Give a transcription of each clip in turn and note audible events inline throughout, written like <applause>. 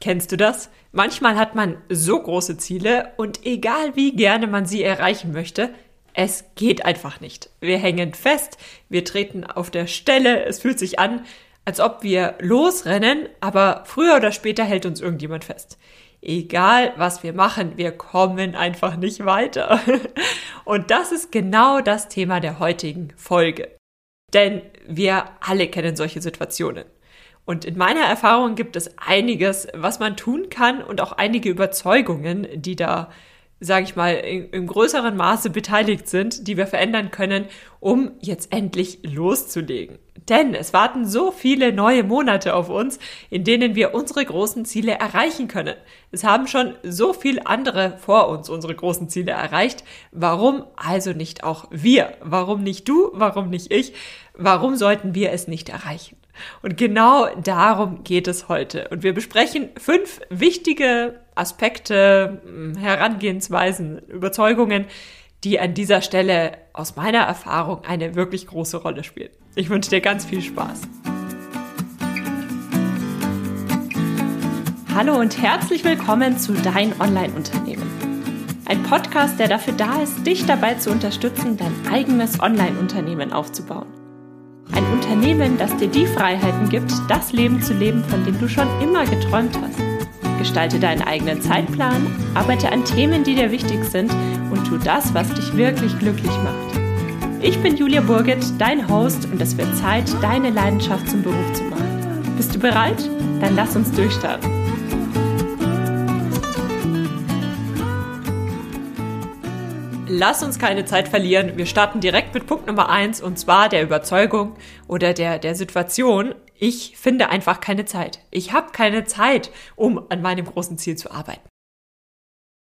Kennst du das? Manchmal hat man so große Ziele und egal wie gerne man sie erreichen möchte, es geht einfach nicht. Wir hängen fest, wir treten auf der Stelle, es fühlt sich an, als ob wir losrennen, aber früher oder später hält uns irgendjemand fest. Egal, was wir machen, wir kommen einfach nicht weiter. <laughs> Und das ist genau das Thema der heutigen Folge. Denn wir alle kennen solche Situationen. Und in meiner Erfahrung gibt es einiges, was man tun kann und auch einige Überzeugungen, die da, sage ich mal, in, im größeren Maße beteiligt sind, die wir verändern können, um jetzt endlich loszulegen. Denn es warten so viele neue Monate auf uns, in denen wir unsere großen Ziele erreichen können. Es haben schon so viele andere vor uns unsere großen Ziele erreicht. Warum also nicht auch wir? Warum nicht du? Warum nicht ich? Warum sollten wir es nicht erreichen? Und genau darum geht es heute. Und wir besprechen fünf wichtige Aspekte, hm, Herangehensweisen, Überzeugungen, die an dieser Stelle aus meiner Erfahrung eine wirklich große Rolle spielen. Ich wünsche dir ganz viel Spaß. Hallo und herzlich willkommen zu Dein Online-Unternehmen. Ein Podcast, der dafür da ist, dich dabei zu unterstützen, dein eigenes Online-Unternehmen aufzubauen. Ein Unternehmen, das dir die Freiheiten gibt, das Leben zu leben, von dem du schon immer geträumt hast. Gestalte deinen eigenen Zeitplan, arbeite an Themen, die dir wichtig sind und tu das, was dich wirklich glücklich macht. Ich bin Julia Burget, dein Host und es wird Zeit, deine Leidenschaft zum Beruf zu machen. Bist du bereit? Dann lass uns durchstarten. Lass uns keine Zeit verlieren. Wir starten direkt mit Punkt Nummer eins und zwar der Überzeugung oder der, der Situation. Ich finde einfach keine Zeit. Ich habe keine Zeit, um an meinem großen Ziel zu arbeiten.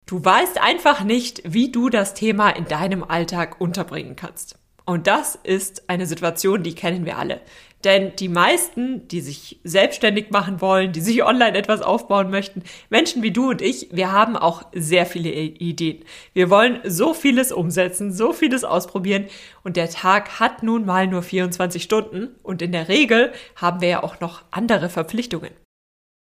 Du weißt einfach nicht, wie du das Thema in deinem Alltag unterbringen kannst. Und das ist eine Situation, die kennen wir alle. Denn die meisten, die sich selbstständig machen wollen, die sich online etwas aufbauen möchten, Menschen wie du und ich, wir haben auch sehr viele Ideen. Wir wollen so vieles umsetzen, so vieles ausprobieren und der Tag hat nun mal nur 24 Stunden und in der Regel haben wir ja auch noch andere Verpflichtungen.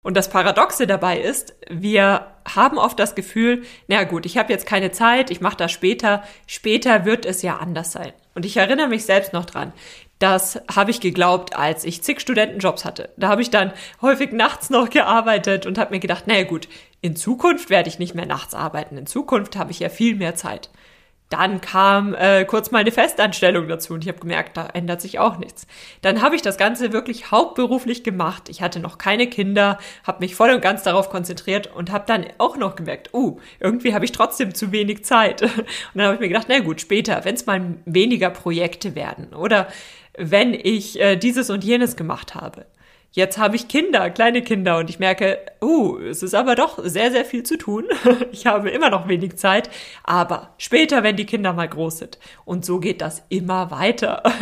Und das Paradoxe dabei ist, wir haben oft das Gefühl, na gut, ich habe jetzt keine Zeit, ich mache das später, später wird es ja anders sein. Und ich erinnere mich selbst noch dran. Das habe ich geglaubt, als ich zig Studentenjobs hatte. Da habe ich dann häufig nachts noch gearbeitet und habe mir gedacht, naja gut, in Zukunft werde ich nicht mehr nachts arbeiten. In Zukunft habe ich ja viel mehr Zeit. Dann kam äh, kurz mal eine Festanstellung dazu und ich habe gemerkt, da ändert sich auch nichts. Dann habe ich das Ganze wirklich hauptberuflich gemacht. Ich hatte noch keine Kinder, habe mich voll und ganz darauf konzentriert und habe dann auch noch gemerkt, uh, irgendwie habe ich trotzdem zu wenig Zeit. <laughs> Und dann habe ich mir gedacht, na gut, später, wenn es mal weniger Projekte werden oder wenn ich äh, dieses und jenes gemacht habe. Jetzt habe ich Kinder, kleine Kinder und ich merke, uh, es ist aber doch sehr, sehr viel zu tun. <laughs> Ich habe immer noch wenig Zeit, aber später, wenn die Kinder mal groß sind. Und so geht das immer weiter. <laughs>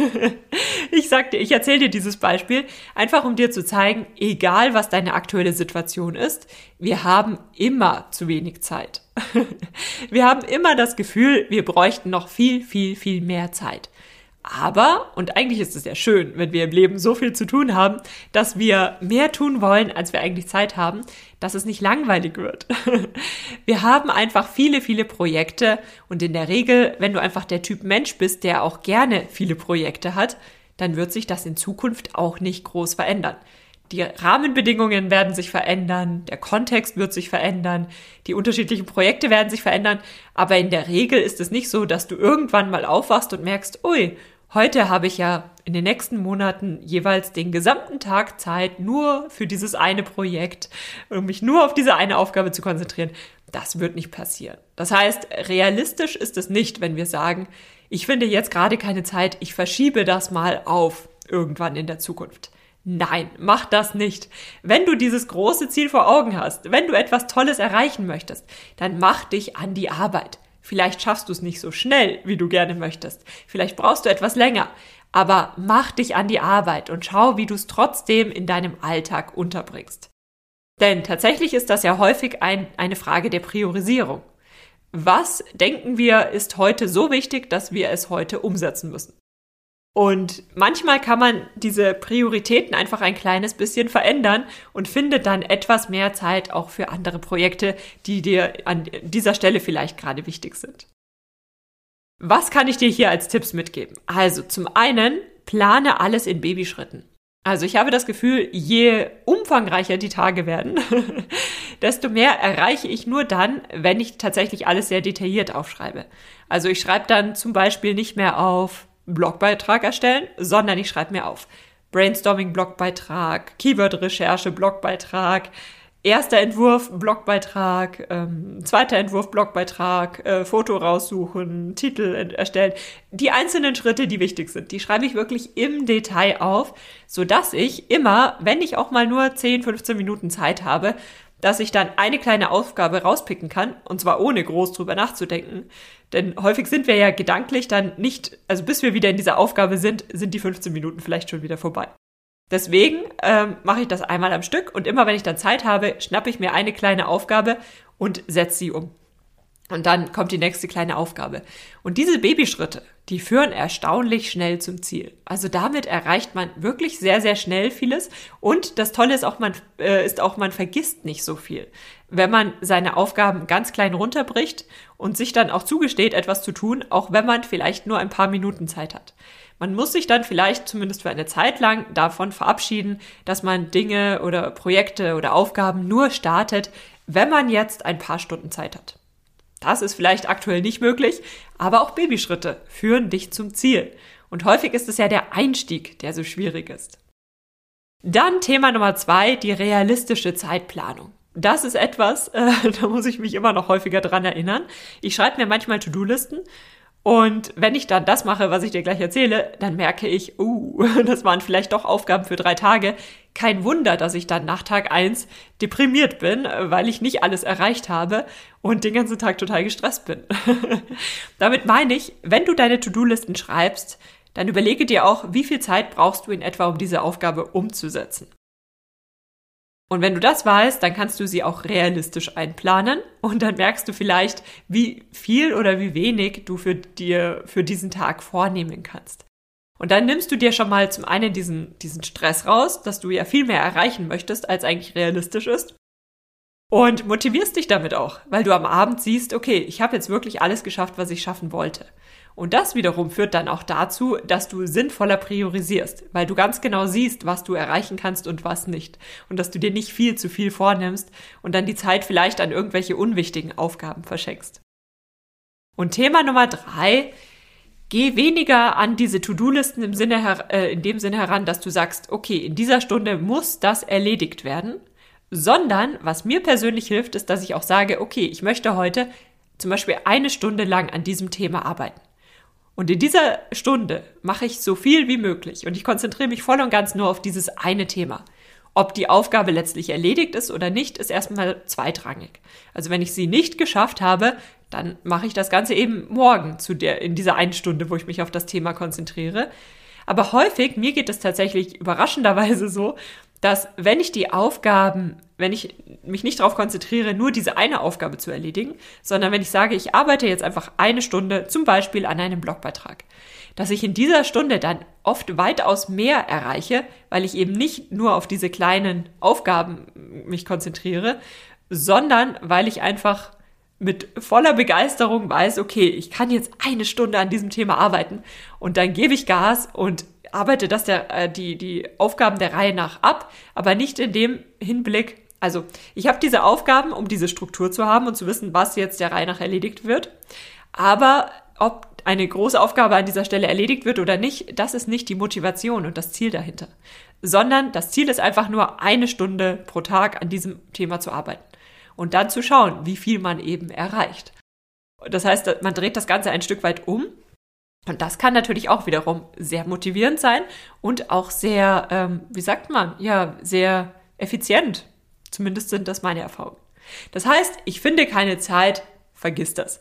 Ich sagte, ich erzähle dir dieses Beispiel, einfach um dir zu zeigen, egal was deine aktuelle Situation ist, wir haben immer zu wenig Zeit. <laughs> Wir haben immer das Gefühl, wir bräuchten noch viel, viel, viel mehr Zeit. Aber, und eigentlich ist es ja schön, wenn wir im Leben so viel zu tun haben, dass wir mehr tun wollen, als wir eigentlich Zeit haben, dass es nicht langweilig wird. <laughs> Wir haben einfach viele, viele Projekte und in der Regel, wenn du einfach der Typ Mensch bist, der auch gerne viele Projekte hat, dann wird sich das in Zukunft auch nicht groß verändern. Die Rahmenbedingungen werden sich verändern, der Kontext wird sich verändern, die unterschiedlichen Projekte werden sich verändern, aber in der Regel ist es nicht so, dass du irgendwann mal aufwachst und merkst, ui, Heute habe ich ja in den nächsten Monaten jeweils den gesamten Tag Zeit nur für dieses eine Projekt, um mich nur auf diese eine Aufgabe zu konzentrieren. Das wird nicht passieren. Das heißt, realistisch ist es nicht, wenn wir sagen, ich finde jetzt gerade keine Zeit, ich verschiebe das mal auf irgendwann in der Zukunft. Nein, mach das nicht. Wenn du dieses große Ziel vor Augen hast, wenn du etwas Tolles erreichen möchtest, dann mach dich an die Arbeit. Vielleicht schaffst du es nicht so schnell, wie du gerne möchtest. Vielleicht brauchst du etwas länger. Aber mach dich an die Arbeit und schau, wie du es trotzdem in deinem Alltag unterbringst. Denn tatsächlich ist das ja häufig ein, eine Frage der Priorisierung. Was denken wir ist heute so wichtig, dass wir es heute umsetzen müssen? Und manchmal kann man diese Prioritäten einfach ein kleines bisschen verändern und findet dann etwas mehr Zeit auch für andere Projekte, die dir an dieser Stelle vielleicht gerade wichtig sind. Was kann ich dir hier als Tipps mitgeben? Also zum einen, plane alles in Babyschritten. Also ich habe das Gefühl, je umfangreicher die Tage werden, <laughs> desto mehr erreiche ich nur dann, wenn ich tatsächlich alles sehr detailliert aufschreibe. Also ich schreibe dann zum Beispiel nicht mehr auf Blogbeitrag erstellen, sondern ich schreibe mir auf Brainstorming-Blogbeitrag, Keyword-Recherche, Blogbeitrag, erster Entwurf, Blogbeitrag, ähm, zweiter Entwurf, Blogbeitrag, äh, Foto raussuchen, Titel erstellen. Die einzelnen Schritte, die wichtig sind, die schreibe ich wirklich im Detail auf, so dass ich immer, wenn ich auch mal nur 10, 15 Minuten Zeit habe, dass ich dann eine kleine Aufgabe rauspicken kann, und zwar ohne groß drüber nachzudenken. Denn häufig sind wir ja gedanklich dann nicht, also bis wir wieder in dieser Aufgabe sind, sind die 15 Minuten vielleicht schon wieder vorbei. Deswegen ähm, mache ich das einmal am Stück und immer wenn ich dann Zeit habe, schnappe ich mir eine kleine Aufgabe und setze sie um. Und dann kommt die nächste kleine Aufgabe. Und diese Babyschritte, die führen erstaunlich schnell zum Ziel. Also damit erreicht man wirklich sehr, sehr schnell vieles. Und das Tolle ist auch, man, äh, ist auch, man vergisst nicht so viel. Wenn man seine Aufgaben ganz klein runterbricht und sich dann auch zugesteht, etwas zu tun, auch wenn man vielleicht nur ein paar Minuten Zeit hat. Man muss sich dann vielleicht zumindest für eine Zeit lang davon verabschieden, dass man Dinge oder Projekte oder Aufgaben nur startet, wenn man jetzt ein paar Stunden Zeit hat. Das ist vielleicht aktuell nicht möglich, aber auch Babyschritte führen dich zum Ziel. Und häufig ist es ja der Einstieg, der so schwierig ist. Dann Thema Nummer zwei, die realistische Zeitplanung. Das ist etwas, <laughs> äh, da muss ich mich immer noch häufiger dran erinnern. Ich schreibe mir manchmal To-Do-Listen und wenn ich dann das mache, was ich dir gleich erzähle, dann merke ich, uh, <laughs> das waren vielleicht doch Aufgaben für drei Tage. Kein Wunder, dass ich dann nach Tag eins deprimiert bin, weil ich nicht alles erreicht habe und den ganzen Tag total gestresst bin. <laughs> Damit meine ich, wenn du deine To-Do-Listen schreibst, dann überlege dir auch, wie viel Zeit brauchst du in etwa, um diese Aufgabe umzusetzen. Und wenn du das weißt, dann kannst du sie auch realistisch einplanen und dann merkst du vielleicht, wie viel oder wie wenig du für dir für diesen Tag vornehmen kannst. Und dann nimmst du dir schon mal zum einen diesen, diesen Stress raus, dass du ja viel mehr erreichen möchtest, als eigentlich realistisch ist. Und motivierst dich damit auch, weil du am Abend siehst, okay, ich habe jetzt wirklich alles geschafft, was ich schaffen wollte. Und das wiederum führt dann auch dazu, dass du sinnvoller priorisierst, weil du ganz genau siehst, was du erreichen kannst und was nicht. Und dass du dir nicht viel zu viel vornimmst und dann die Zeit vielleicht an irgendwelche unwichtigen Aufgaben verschenkst. Und Thema Nummer drei, geh weniger an diese To-Do-Listen im Sinne, äh, in dem Sinne heran, dass du sagst, okay, in dieser Stunde muss das erledigt werden, sondern was mir persönlich hilft, ist, dass ich auch sage, okay, ich möchte heute zum Beispiel eine Stunde lang an diesem Thema arbeiten. Und in dieser Stunde mache ich so viel wie möglich und ich konzentriere mich voll und ganz nur auf dieses eine Thema. Ob die Aufgabe letztlich erledigt ist oder nicht, ist erstmal zweitrangig. Also wenn ich sie nicht geschafft habe, dann mache ich das Ganze eben morgen zu der, in dieser einen Stunde, wo ich mich auf das Thema konzentriere. Aber häufig, mir geht es tatsächlich überraschenderweise so, dass wenn ich die Aufgaben, wenn ich mich nicht darauf konzentriere, nur diese eine Aufgabe zu erledigen, sondern wenn ich sage, ich arbeite jetzt einfach eine Stunde zum Beispiel an einem Blogbeitrag, dass ich in dieser Stunde dann oft weitaus mehr erreiche, weil ich eben nicht nur auf diese kleinen Aufgaben mich konzentriere, sondern weil ich einfach mit voller Begeisterung weiß, okay, ich kann jetzt eine Stunde an diesem Thema arbeiten und dann gebe ich Gas und arbeite das der, äh, die, die Aufgaben der Reihe nach ab, aber nicht in dem Hinblick, also ich habe diese Aufgaben, um diese Struktur zu haben und zu wissen, was jetzt der Reihe nach erledigt wird. Aber ob eine große Aufgabe an dieser Stelle erledigt wird oder nicht, das ist nicht die Motivation und das Ziel dahinter. Sondern das Ziel ist einfach nur eine Stunde pro Tag an diesem Thema zu arbeiten. Und dann zu schauen, wie viel man eben erreicht. Das heißt, man dreht das Ganze ein Stück weit um und das kann natürlich auch wiederum sehr motivierend sein und auch sehr, ähm, wie sagt man, ja, sehr effizient. Zumindest sind das meine Erfahrungen. Das heißt, ich finde keine Zeit, vergiss das.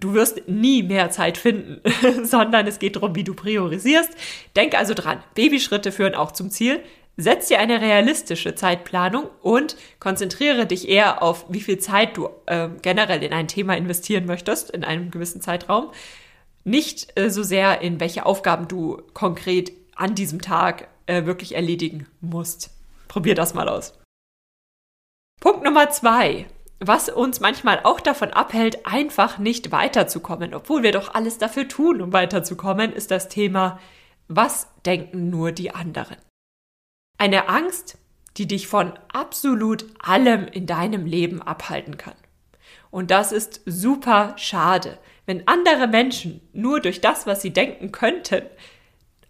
Du wirst nie mehr Zeit finden, <laughs> sondern es geht darum, wie du priorisierst. Denk also dran, Babyschritte führen auch zum Ziel. Setz dir eine realistische Zeitplanung und konzentriere dich eher auf, wie viel Zeit du äh, generell in ein Thema investieren möchtest, in einem gewissen Zeitraum, nicht äh, so sehr in welche Aufgaben du konkret an diesem Tag äh, wirklich erledigen musst. Probier das mal aus. Punkt Nummer zwei. Was uns manchmal auch davon abhält, einfach nicht weiterzukommen, obwohl wir doch alles dafür tun, um weiterzukommen, ist das Thema, was denken nur die anderen? Eine Angst, die dich von absolut allem in deinem Leben abhalten kann. Und das ist super schade, wenn andere Menschen nur durch das, was sie denken könnten,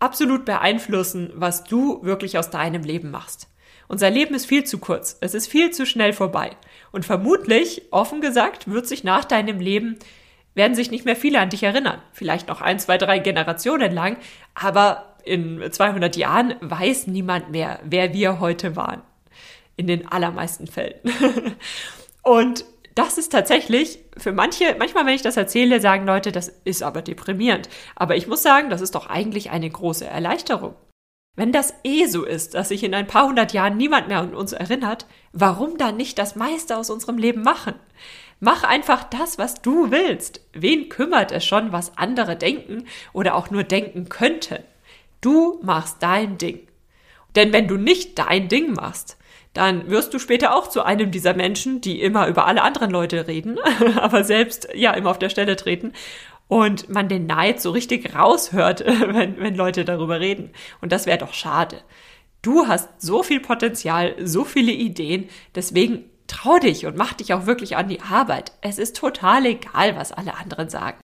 absolut beeinflussen, was du wirklich aus deinem Leben machst. Unser Leben ist viel zu kurz, es ist viel zu schnell vorbei. Und vermutlich, offen gesagt, wird sich nach deinem Leben, werden sich nicht mehr viele an dich erinnern. Vielleicht noch ein, zwei, drei Generationen lang, aber in 200 Jahren weiß niemand mehr, wer wir heute waren. In den allermeisten Fällen. <laughs> Und das ist tatsächlich für manche, manchmal, wenn ich das erzähle, sagen Leute, das ist aber deprimierend. Aber ich muss sagen, das ist doch eigentlich eine große Erleichterung. Wenn das eh so ist, dass sich in ein paar hundert Jahren niemand mehr an uns erinnert, warum dann nicht das meiste aus unserem Leben machen? Mach einfach das, was du willst. Wen kümmert es schon, was andere denken oder auch nur denken könnten? Du machst dein Ding. Denn wenn du nicht dein Ding machst, dann wirst du später auch zu einem dieser Menschen, die immer über alle anderen Leute reden, <laughs> aber selbst ja immer auf der Stelle treten und man den Neid so richtig raushört, <laughs> wenn, wenn Leute darüber reden. Und das wäre doch schade. Du hast so viel Potenzial, so viele Ideen, deswegen trau dich und mach dich auch wirklich an die Arbeit. Es ist total egal, was alle anderen sagen.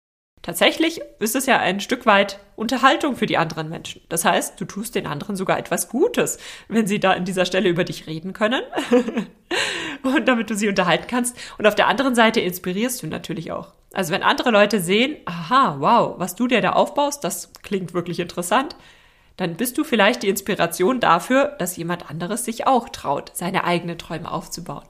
Tatsächlich ist es ja ein Stück weit Unterhaltung für die anderen Menschen. Das heißt, du tust den anderen sogar etwas Gutes, wenn sie da an dieser Stelle über dich reden können <laughs> und damit du sie unterhalten kannst. Und auf der anderen Seite inspirierst du natürlich auch. Also wenn andere Leute sehen, aha, wow, was du dir da aufbaust, das klingt wirklich interessant, dann bist du vielleicht die Inspiration dafür, dass jemand anderes sich auch traut, seine eigenen Träume aufzubauen.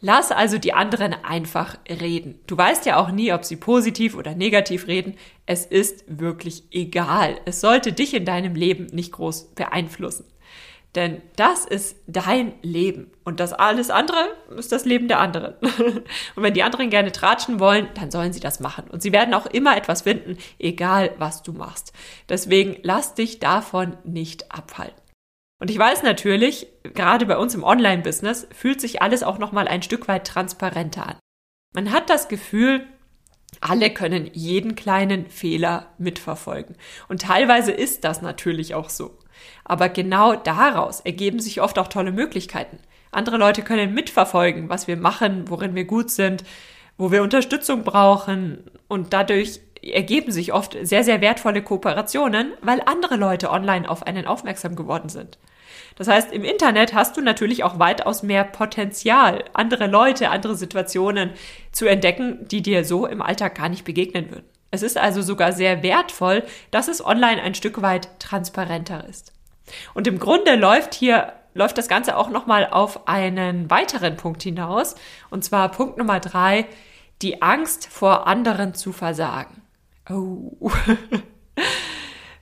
Lass also die anderen einfach reden. Du weißt ja auch nie, ob sie positiv oder negativ reden. Es ist wirklich egal. Es sollte dich in deinem Leben nicht groß beeinflussen. Denn das ist dein Leben. Und das alles andere ist das Leben der anderen. <laughs> Und wenn die anderen gerne tratschen wollen, dann sollen sie das machen. Und sie werden auch immer etwas finden, egal was du machst. Deswegen lass dich davon nicht abhalten. Und ich weiß natürlich, gerade bei uns im Online-Business fühlt sich alles auch nochmal ein Stück weit transparenter an. Man hat das Gefühl, alle können jeden kleinen Fehler mitverfolgen. Und teilweise ist das natürlich auch so. Aber genau daraus ergeben sich oft auch tolle Möglichkeiten. Andere Leute können mitverfolgen, was wir machen, worin wir gut sind, wo wir Unterstützung brauchen. Und dadurch ergeben sich oft sehr, sehr wertvolle Kooperationen, weil andere Leute online auf einen aufmerksam geworden sind. Das heißt, im Internet hast du natürlich auch weitaus mehr Potenzial, andere Leute, andere Situationen zu entdecken, die dir so im Alltag gar nicht begegnen würden. Es ist also sogar sehr wertvoll, dass es online ein Stück weit transparenter ist. Und im Grunde läuft hier läuft das Ganze auch nochmal auf einen weiteren Punkt hinaus. Und zwar Punkt Nummer drei, die Angst vor anderen zu versagen. Oh. <laughs>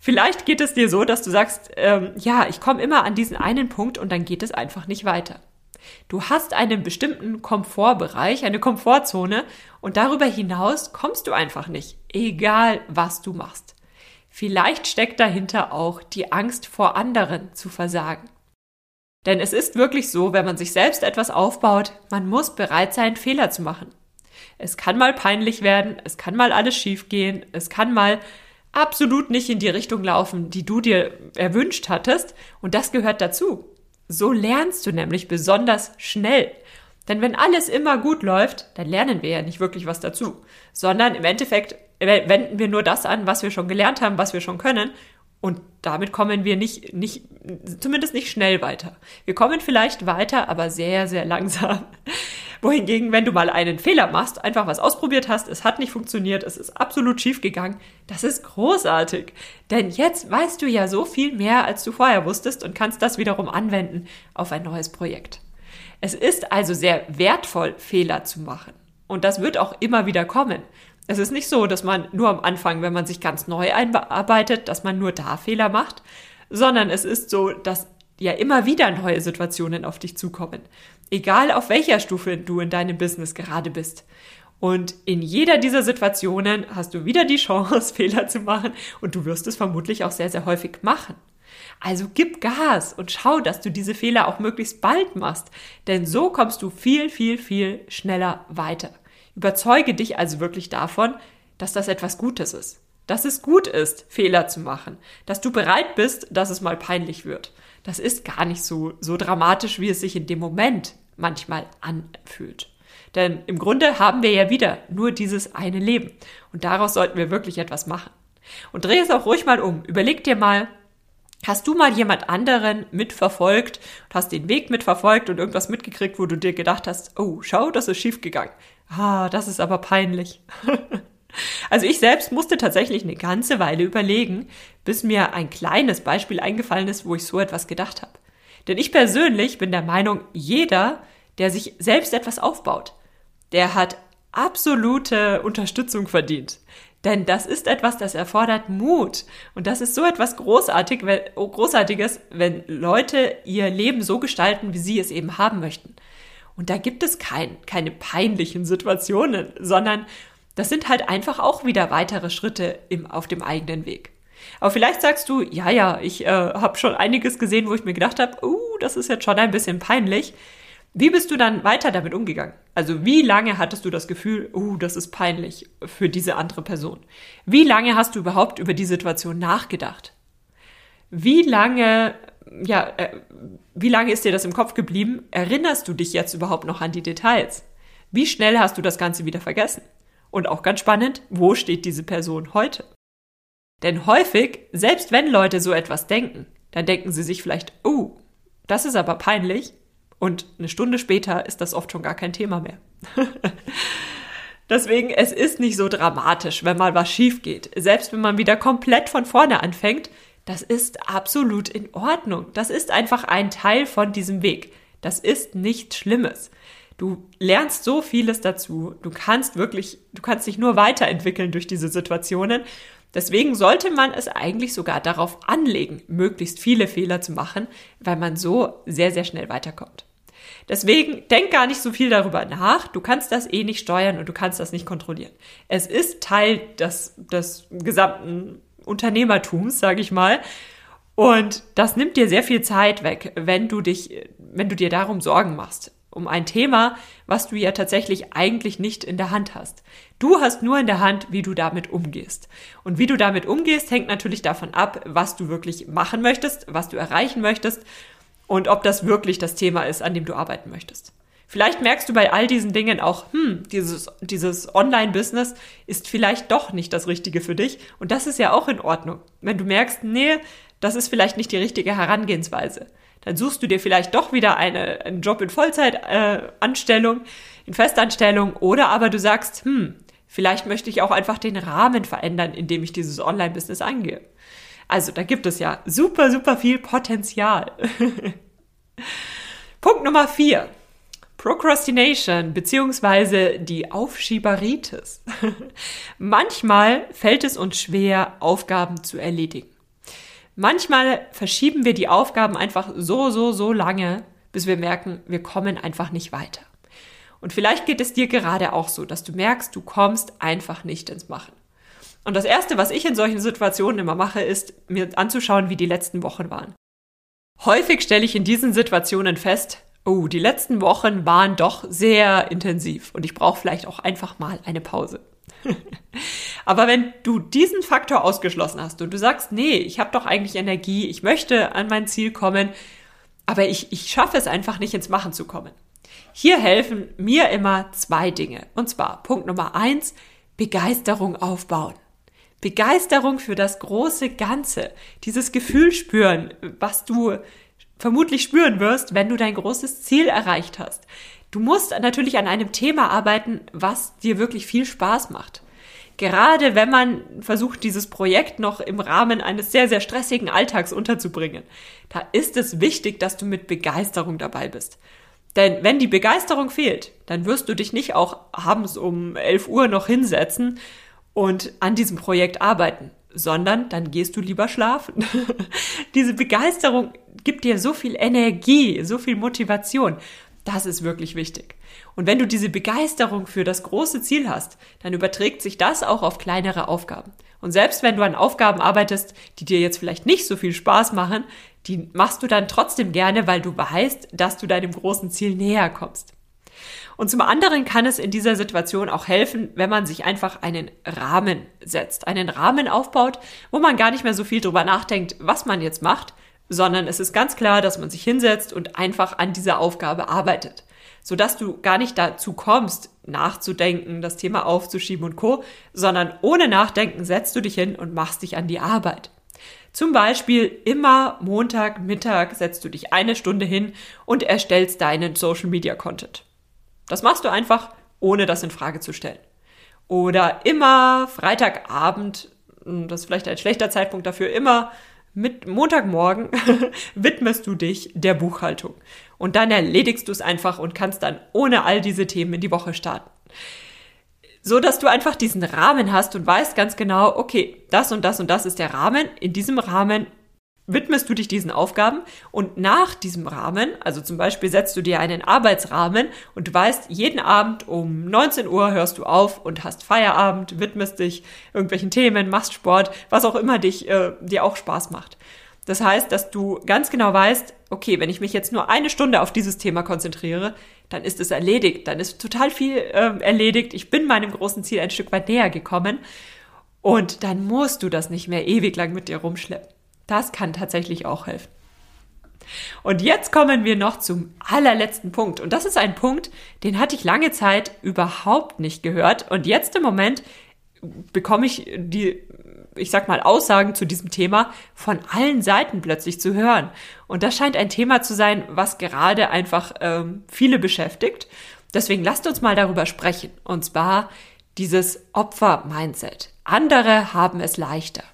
Vielleicht geht es dir so, dass du sagst, ähm, ja, ich komme immer an diesen einen Punkt und dann geht es einfach nicht weiter. Du hast einen bestimmten Komfortbereich, eine Komfortzone und darüber hinaus kommst du einfach nicht, egal was du machst. Vielleicht steckt dahinter auch die Angst vor anderen zu versagen. Denn es ist wirklich so, wenn man sich selbst etwas aufbaut, man muss bereit sein, Fehler zu machen. Es kann mal peinlich werden, es kann mal alles schiefgehen, es kann mal absolut nicht in die Richtung laufen, die du dir erwünscht hattest, und das gehört dazu. So lernst du nämlich besonders schnell. Denn wenn alles immer gut läuft, dann lernen wir ja nicht wirklich was dazu, sondern im Endeffekt wenden wir nur das an, was wir schon gelernt haben, was wir schon können. Und damit kommen wir nicht, nicht, zumindest nicht schnell weiter. Wir kommen vielleicht weiter, aber sehr, sehr langsam. <laughs> Wohingegen, wenn du mal einen Fehler machst, einfach was ausprobiert hast, es hat nicht funktioniert, es ist absolut schief gegangen, das ist großartig. Denn jetzt weißt du ja so viel mehr, als du vorher wusstest und kannst das wiederum anwenden auf ein neues Projekt. Es ist also sehr wertvoll, Fehler zu machen. Und das wird auch immer wieder kommen. Es ist nicht so, dass man nur am Anfang, wenn man sich ganz neu einarbeitet, dass man nur da Fehler macht, sondern es ist so, dass ja immer wieder neue Situationen auf dich zukommen. Egal auf welcher Stufe du in deinem Business gerade bist. Und in jeder dieser Situationen hast du wieder die Chance, <laughs> Fehler zu machen und du wirst es vermutlich auch sehr, sehr häufig machen. Also gib Gas und schau, dass du diese Fehler auch möglichst bald machst, denn so kommst du viel, viel, viel schneller weiter. Überzeuge dich also wirklich davon, dass das etwas Gutes ist. Dass es gut ist, Fehler zu machen. Dass du bereit bist, dass es mal peinlich wird. Das ist gar nicht so, so dramatisch, wie es sich in dem Moment manchmal anfühlt. Denn im Grunde haben wir ja wieder nur dieses eine Leben. Und daraus sollten wir wirklich etwas machen. Und dreh es auch ruhig mal um. Überleg dir mal, Hast du mal jemand anderen mitverfolgt und hast den Weg mitverfolgt und irgendwas mitgekriegt, wo du dir gedacht hast, oh, schau, das ist schiefgegangen. Ah, das ist aber peinlich. <laughs> also ich selbst musste tatsächlich eine ganze Weile überlegen, bis mir ein kleines Beispiel eingefallen ist, wo ich so etwas gedacht habe. Denn ich persönlich bin der Meinung, jeder, der sich selbst etwas aufbaut, der hat absolute Unterstützung verdient. Denn das ist etwas, das erfordert Mut. Und das ist so etwas Großartig, Großartiges, wenn Leute ihr Leben so gestalten, wie sie es eben haben möchten. Und da gibt es kein, keine peinlichen Situationen, sondern das sind halt einfach auch wieder weitere Schritte im, auf dem eigenen Weg. Aber vielleicht sagst du, ja, ja, ich äh, habe schon einiges gesehen, wo ich mir gedacht habe, uh, das ist jetzt schon ein bisschen peinlich. Wie bist du dann weiter damit umgegangen? Also wie lange hattest du das Gefühl, uh, das ist peinlich für diese andere Person? Wie lange hast du überhaupt über die Situation nachgedacht? Wie lange, ja, äh, wie lange ist dir das im Kopf geblieben? Erinnerst du dich jetzt überhaupt noch an die Details? Wie schnell hast du das Ganze wieder vergessen? Und auch ganz spannend, wo steht diese Person heute? Denn häufig, selbst wenn Leute so etwas denken, dann denken sie sich vielleicht, oh, das ist aber peinlich, und eine Stunde später ist das oft schon gar kein Thema mehr. <laughs> Deswegen, es ist nicht so dramatisch, wenn mal was schief geht. Selbst wenn man wieder komplett von vorne anfängt, das ist absolut in Ordnung. Das ist einfach ein Teil von diesem Weg. Das ist nichts Schlimmes. Du lernst so vieles dazu. Du kannst wirklich, du kannst dich nur weiterentwickeln durch diese Situationen. Deswegen sollte man es eigentlich sogar darauf anlegen, möglichst viele Fehler zu machen, weil man so sehr, sehr schnell weiterkommt. Deswegen denk gar nicht so viel darüber nach. Du kannst das eh nicht steuern und du kannst das nicht kontrollieren. Es ist Teil des, des gesamten Unternehmertums, sage ich mal. Und das nimmt dir sehr viel Zeit weg, wenn du dich, wenn du dir darum Sorgen machst. Um ein Thema, was du ja tatsächlich eigentlich nicht in der Hand hast. Du hast nur in der Hand, wie du damit umgehst. Und wie du damit umgehst, hängt natürlich davon ab, was du wirklich machen möchtest, was du erreichen möchtest und ob das wirklich das Thema ist, an dem du arbeiten möchtest. Vielleicht merkst du bei all diesen Dingen auch, hm, dieses, dieses Online-Business ist vielleicht doch nicht das Richtige für dich. Und das ist ja auch in Ordnung. Wenn du merkst, nee, das ist vielleicht nicht die richtige Herangehensweise, dann suchst du dir vielleicht doch wieder eine, einen Job in Vollzeitanstellung, äh, in Festanstellung, oder aber du sagst, hm, vielleicht möchte ich auch einfach den Rahmen verändern, in dem ich dieses Online-Business angehe. Also da gibt es ja super, super viel Potenzial. <laughs> Punkt Nummer vier. Procrastination beziehungsweise die Aufschieberitis. <laughs> Manchmal fällt es uns schwer, Aufgaben zu erledigen. Manchmal verschieben wir die Aufgaben einfach so, so, so lange, bis wir merken, wir kommen einfach nicht weiter. Und vielleicht geht es dir gerade auch so, dass du merkst, du kommst einfach nicht ins Machen. Und das Erste, was ich in solchen Situationen immer mache, ist, mir anzuschauen, wie die letzten Wochen waren. Häufig stelle ich in diesen Situationen fest, oh, die letzten Wochen waren doch sehr intensiv und ich brauche vielleicht auch einfach mal eine Pause. <laughs> Aber wenn du diesen Faktor ausgeschlossen hast und du sagst, nee, ich habe doch eigentlich Energie, ich möchte an mein Ziel kommen, aber ich, ich schaffe es einfach nicht ins Machen zu kommen. Hier helfen mir immer zwei Dinge. Und zwar Punkt Nummer eins, Begeisterung aufbauen. Begeisterung für das große Ganze, dieses Gefühl spüren, was du vermutlich spüren wirst, wenn du dein großes Ziel erreicht hast. Du musst natürlich an einem Thema arbeiten, was dir wirklich viel Spaß macht. Gerade wenn man versucht, dieses Projekt noch im Rahmen eines sehr, sehr stressigen Alltags unterzubringen, da ist es wichtig, dass du mit Begeisterung dabei bist. Denn wenn die Begeisterung fehlt, dann wirst du dich nicht auch abends um 11 Uhr noch hinsetzen und an diesem Projekt arbeiten, sondern dann gehst du lieber schlafen. <laughs> Diese Begeisterung gibt dir so viel Energie, so viel Motivation. Das ist wirklich wichtig. Und wenn du diese Begeisterung für das große Ziel hast, dann überträgt sich das auch auf kleinere Aufgaben. Und selbst wenn du an Aufgaben arbeitest, die dir jetzt vielleicht nicht so viel Spaß machen, die machst du dann trotzdem gerne, weil du weißt, dass du deinem großen Ziel näher kommst. Und zum anderen kann es in dieser Situation auch helfen, wenn man sich einfach einen Rahmen setzt, einen Rahmen aufbaut, wo man gar nicht mehr so viel drüber nachdenkt, was man jetzt macht, sondern es ist ganz klar, dass man sich hinsetzt und einfach an dieser Aufgabe arbeitet, sodass du gar nicht dazu kommst, nachzudenken, das Thema aufzuschieben und co, sondern ohne Nachdenken setzt du dich hin und machst dich an die Arbeit. Zum Beispiel immer Montag Mittag setzt du dich eine Stunde hin und erstellst deinen Social Media Content. Das machst du einfach, ohne das in Frage zu stellen. Oder immer Freitagabend, hm, das ist vielleicht ein schlechter Zeitpunkt dafür, immer mit Montagmorgen <laughs> widmest du dich der Buchhaltung. Und dann erledigst du es einfach und kannst dann ohne all diese Themen in die Woche starten. So dass du einfach diesen Rahmen hast und weißt ganz genau, okay, das und das und das ist der Rahmen. In diesem Rahmen widmest du dich diesen Aufgaben und nach diesem Rahmen, also zum Beispiel setzt du dir einen Arbeitsrahmen und du weißt, jeden Abend um 19 Uhr hörst du auf und hast Feierabend, widmest dich irgendwelchen Themen, machst Sport, was auch immer dich, äh, dir auch Spaß macht. Das heißt, dass du ganz genau weißt, okay, wenn ich mich jetzt nur eine Stunde auf dieses Thema konzentriere, dann ist es erledigt, dann ist total viel äh, erledigt, ich bin meinem großen Ziel ein Stück weit näher gekommen und dann musst du das nicht mehr ewig lang mit dir rumschleppen. Das kann tatsächlich auch helfen. Und jetzt kommen wir noch zum allerletzten Punkt. Und das ist ein Punkt, den hatte ich lange Zeit überhaupt nicht gehört. Und jetzt im Moment bekomme ich die, ich sag mal, Aussagen zu diesem Thema von allen Seiten plötzlich zu hören. Und das scheint ein Thema zu sein, was gerade einfach ähm, viele beschäftigt. Deswegen lasst uns mal darüber sprechen. Und zwar dieses Opfer-Mindset. Andere haben es leichter.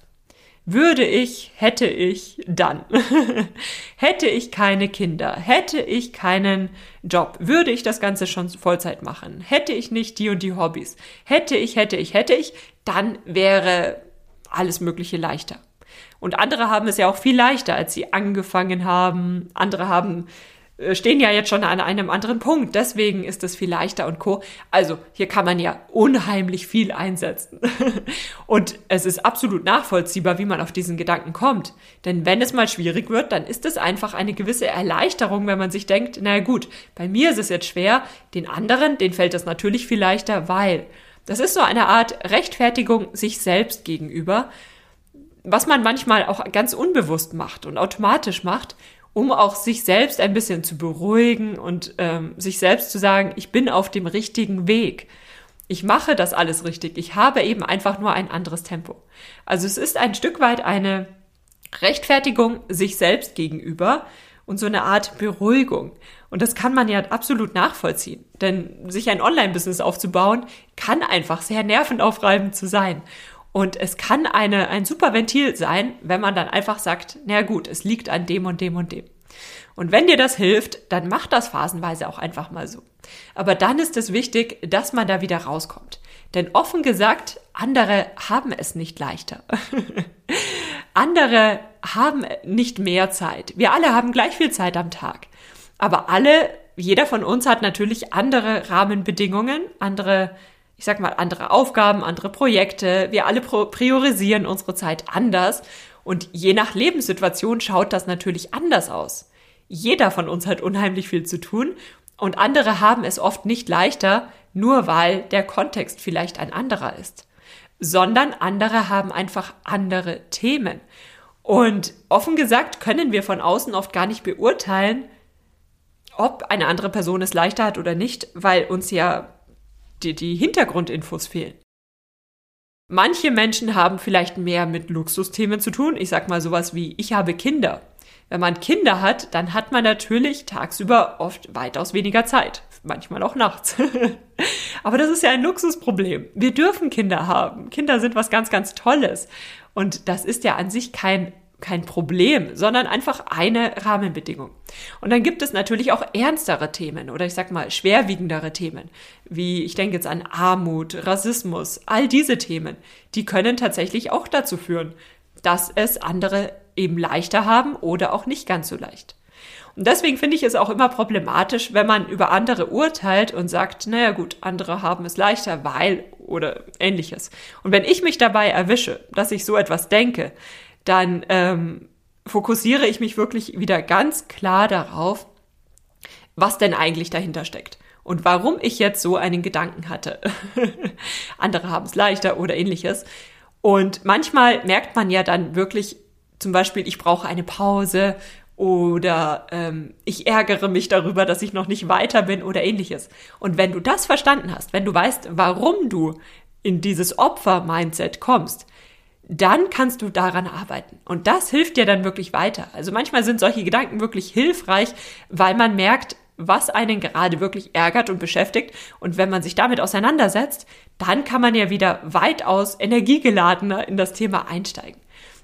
Würde ich, hätte ich, dann. <laughs> hätte ich keine Kinder, hätte ich keinen Job, würde ich das Ganze schon Vollzeit machen, hätte ich nicht die und die Hobbys, hätte ich, hätte ich, hätte ich, dann wäre alles Mögliche leichter. Und andere haben es ja auch viel leichter, als sie angefangen haben. Andere haben stehen ja jetzt schon an einem anderen Punkt. Deswegen ist es viel leichter und co. Also hier kann man ja unheimlich viel einsetzen. <laughs> und es ist absolut nachvollziehbar, wie man auf diesen Gedanken kommt. Denn wenn es mal schwierig wird, dann ist es einfach eine gewisse Erleichterung, wenn man sich denkt, na gut, bei mir ist es jetzt schwer, den anderen, den fällt es natürlich viel leichter, weil das ist so eine Art Rechtfertigung sich selbst gegenüber, was man manchmal auch ganz unbewusst macht und automatisch macht um auch sich selbst ein bisschen zu beruhigen und ähm, sich selbst zu sagen, ich bin auf dem richtigen Weg. Ich mache das alles richtig. Ich habe eben einfach nur ein anderes Tempo. Also es ist ein Stück weit eine Rechtfertigung sich selbst gegenüber und so eine Art Beruhigung. Und das kann man ja absolut nachvollziehen. Denn sich ein Online-Business aufzubauen, kann einfach sehr nervenaufreibend zu sein. Und es kann eine, ein super Ventil sein, wenn man dann einfach sagt, na gut, es liegt an dem und dem und dem. Und wenn dir das hilft, dann mach das phasenweise auch einfach mal so. Aber dann ist es wichtig, dass man da wieder rauskommt. Denn offen gesagt, andere haben es nicht leichter. <laughs> andere haben nicht mehr Zeit. Wir alle haben gleich viel Zeit am Tag. Aber alle, jeder von uns hat natürlich andere Rahmenbedingungen, andere ich sag mal, andere Aufgaben, andere Projekte. Wir alle priorisieren unsere Zeit anders. Und je nach Lebenssituation schaut das natürlich anders aus. Jeder von uns hat unheimlich viel zu tun und andere haben es oft nicht leichter, nur weil der Kontext vielleicht ein anderer ist. Sondern andere haben einfach andere Themen. Und offen gesagt können wir von außen oft gar nicht beurteilen, ob eine andere Person es leichter hat oder nicht, weil uns ja die, die Hintergrundinfos fehlen. Manche Menschen haben vielleicht mehr mit Luxusthemen zu tun. Ich sag mal sowas wie, ich habe Kinder. Wenn man Kinder hat, dann hat man natürlich tagsüber oft weitaus weniger Zeit. Manchmal auch nachts. <laughs> Aber das ist ja ein Luxusproblem. Wir dürfen Kinder haben. Kinder sind was ganz, ganz Tolles. Und das ist ja an sich kein kein Problem, sondern einfach eine Rahmenbedingung. Und dann gibt es natürlich auch ernstere Themen oder ich sag mal schwerwiegendere Themen, wie ich denke jetzt an Armut, Rassismus, all diese Themen, die können tatsächlich auch dazu führen, dass es andere eben leichter haben oder auch nicht ganz so leicht. Und deswegen finde ich es auch immer problematisch, wenn man über andere urteilt und sagt, naja gut, andere haben es leichter, weil oder ähnliches. Und wenn ich mich dabei erwische, dass ich so etwas denke, dann ähm, fokussiere ich mich wirklich wieder ganz klar darauf, was denn eigentlich dahinter steckt und warum ich jetzt so einen Gedanken hatte. <laughs> andere haben es leichter oder ähnliches. Und manchmal merkt man ja dann wirklich, zum Beispiel, ich brauche eine Pause oder ähm, ich ärgere mich darüber, dass ich noch nicht weiter bin oder ähnliches. Und wenn du das verstanden hast, wenn du weißt, warum du in dieses Opfer-Mindset kommst, dann kannst du daran arbeiten. Und das hilft dir dann wirklich weiter. Also manchmal sind solche Gedanken wirklich hilfreich, weil man merkt, was einen gerade wirklich ärgert und beschäftigt. Und wenn man sich damit auseinandersetzt, dann kann man ja wieder weitaus energiegeladener in das Thema einsteigen.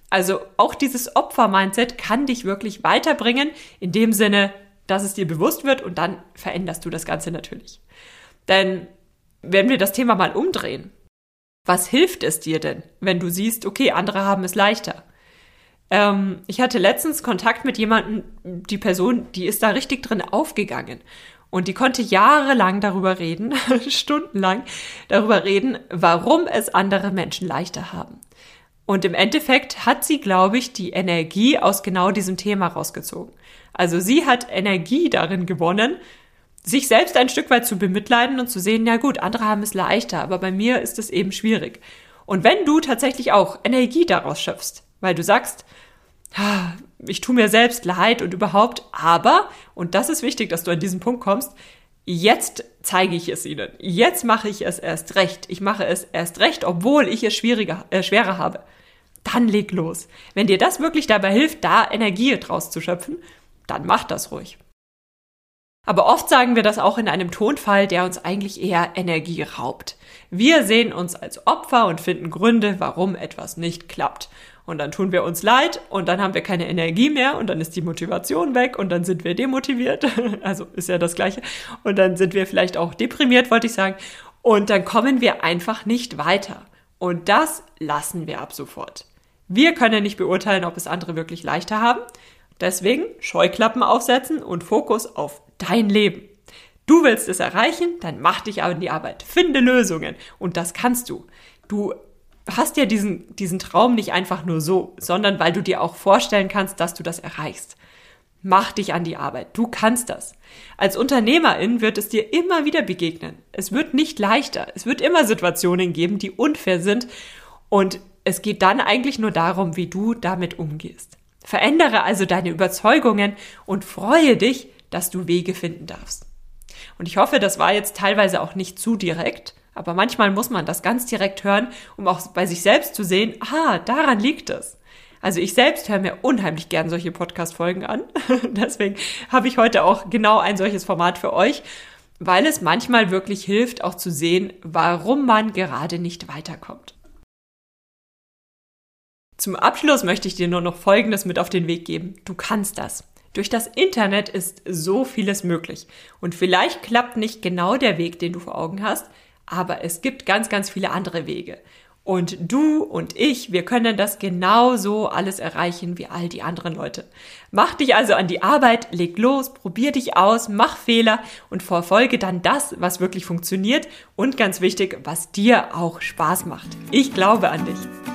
Also auch dieses Opfer-Mindset kann dich wirklich weiterbringen, in dem Sinne, dass es dir bewusst wird und dann veränderst du das Ganze natürlich. Denn wenn wir das Thema mal umdrehen, was hilft es dir denn, wenn du siehst, okay, andere haben es leichter? Ähm, ich hatte letztens Kontakt mit jemandem, die Person, die ist da richtig drin aufgegangen. Und die konnte jahrelang darüber reden, <laughs> stundenlang darüber reden, warum es andere Menschen leichter haben. Und im Endeffekt hat sie, glaube ich, die Energie aus genau diesem Thema rausgezogen. Also sie hat Energie darin gewonnen, sich selbst ein Stück weit zu bemitleiden und zu sehen, ja gut, andere haben es leichter, aber bei mir ist es eben schwierig. Und wenn du tatsächlich auch Energie daraus schöpfst, weil du sagst, ich tue mir selbst leid und überhaupt, aber, und das ist wichtig, dass du an diesen Punkt kommst, jetzt zeige ich es ihnen. Jetzt mache ich es erst recht. Ich mache es erst recht, obwohl ich es schwieriger, äh, schwerer habe dann leg los. Wenn dir das wirklich dabei hilft, da Energie draus zu schöpfen, dann mach das ruhig. Aber oft sagen wir das auch in einem Tonfall, der uns eigentlich eher Energie raubt. Wir sehen uns als Opfer und finden Gründe, warum etwas nicht klappt. Und dann tun wir uns leid und dann haben wir keine Energie mehr und dann ist die Motivation weg und dann sind wir demotiviert. <laughs> Also ist ja das Gleiche. Und dann sind wir vielleicht auch deprimiert, wollte ich sagen. Und dann kommen wir einfach nicht weiter. Und das lassen wir ab sofort. Wir können nicht beurteilen, ob es andere wirklich leichter haben. Deswegen Scheuklappen aufsetzen und Fokus auf dein Leben. Du willst es erreichen, dann mach dich in die Arbeit. Finde Lösungen. Und das kannst du. Du hast ja diesen, diesen Traum nicht einfach nur so, sondern weil du dir auch vorstellen kannst, dass du das erreichst. Mach dich an die Arbeit. Du kannst das. Als Unternehmerin wird es dir immer wieder begegnen. Es wird nicht leichter. Es wird immer Situationen geben, die unfair sind. Und es geht dann eigentlich nur darum, wie du damit umgehst. Verändere also deine Überzeugungen und freue dich, dass du Wege finden darfst. Und ich hoffe, das war jetzt teilweise auch nicht zu direkt, aber manchmal muss man das ganz direkt hören, um auch bei sich selbst zu sehen, ah, daran liegt es. Also ich selbst höre mir unheimlich gern solche Podcast-Folgen an. <laughs> Deswegen habe ich heute auch genau ein solches Format für euch, weil es manchmal wirklich hilft, auch zu sehen, warum man gerade nicht weiterkommt. Zum Abschluss möchte ich dir nur noch Folgendes mit auf den Weg geben. Du kannst das. Durch das Internet ist so vieles möglich. Und vielleicht klappt nicht genau der Weg, den du vor Augen hast, aber es gibt ganz, ganz viele andere Wege. Und du und ich, wir können das genauso alles erreichen wie all die anderen Leute. Mach dich also an die Arbeit, leg los, probier dich aus, mach Fehler und verfolge dann das, was wirklich funktioniert und ganz wichtig, was dir auch Spaß macht. Ich glaube an dich.